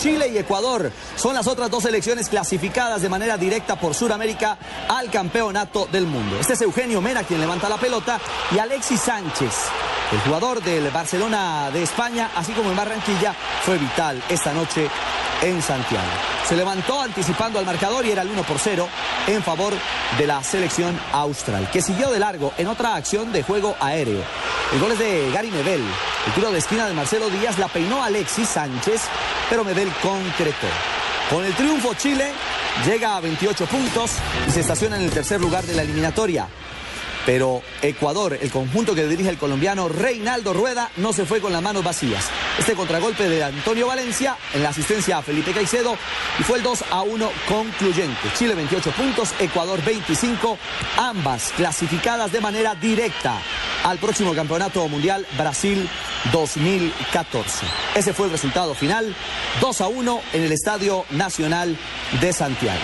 Chile y Ecuador son las otras dos selecciones clasificadas de manera directa por Sudamérica al campeonato del mundo. Este es Eugenio Mena quien levanta la pelota y Alexis Sánchez, el jugador del Barcelona de España, así como en Barranquilla, fue vital esta noche en Santiago. Se levantó anticipando al marcador y era el 1 por 0 en favor de la selección austral, que siguió de largo en otra acción de juego aéreo. El gol es de Gary Medel. El tiro de esquina de Marcelo Díaz la peinó Alexis Sánchez, pero Medel concretó. Con el triunfo Chile llega a 28 puntos y se estaciona en el tercer lugar de la eliminatoria. Pero Ecuador, el conjunto que dirige el colombiano Reinaldo Rueda, no se fue con las manos vacías. Este contragolpe de Antonio Valencia en la asistencia a Felipe Caicedo y fue el 2 a 1 concluyente. Chile 28 puntos, Ecuador 25, ambas clasificadas de manera directa al próximo Campeonato Mundial Brasil 2014. Ese fue el resultado final, 2 a 1 en el Estadio Nacional de Santiago.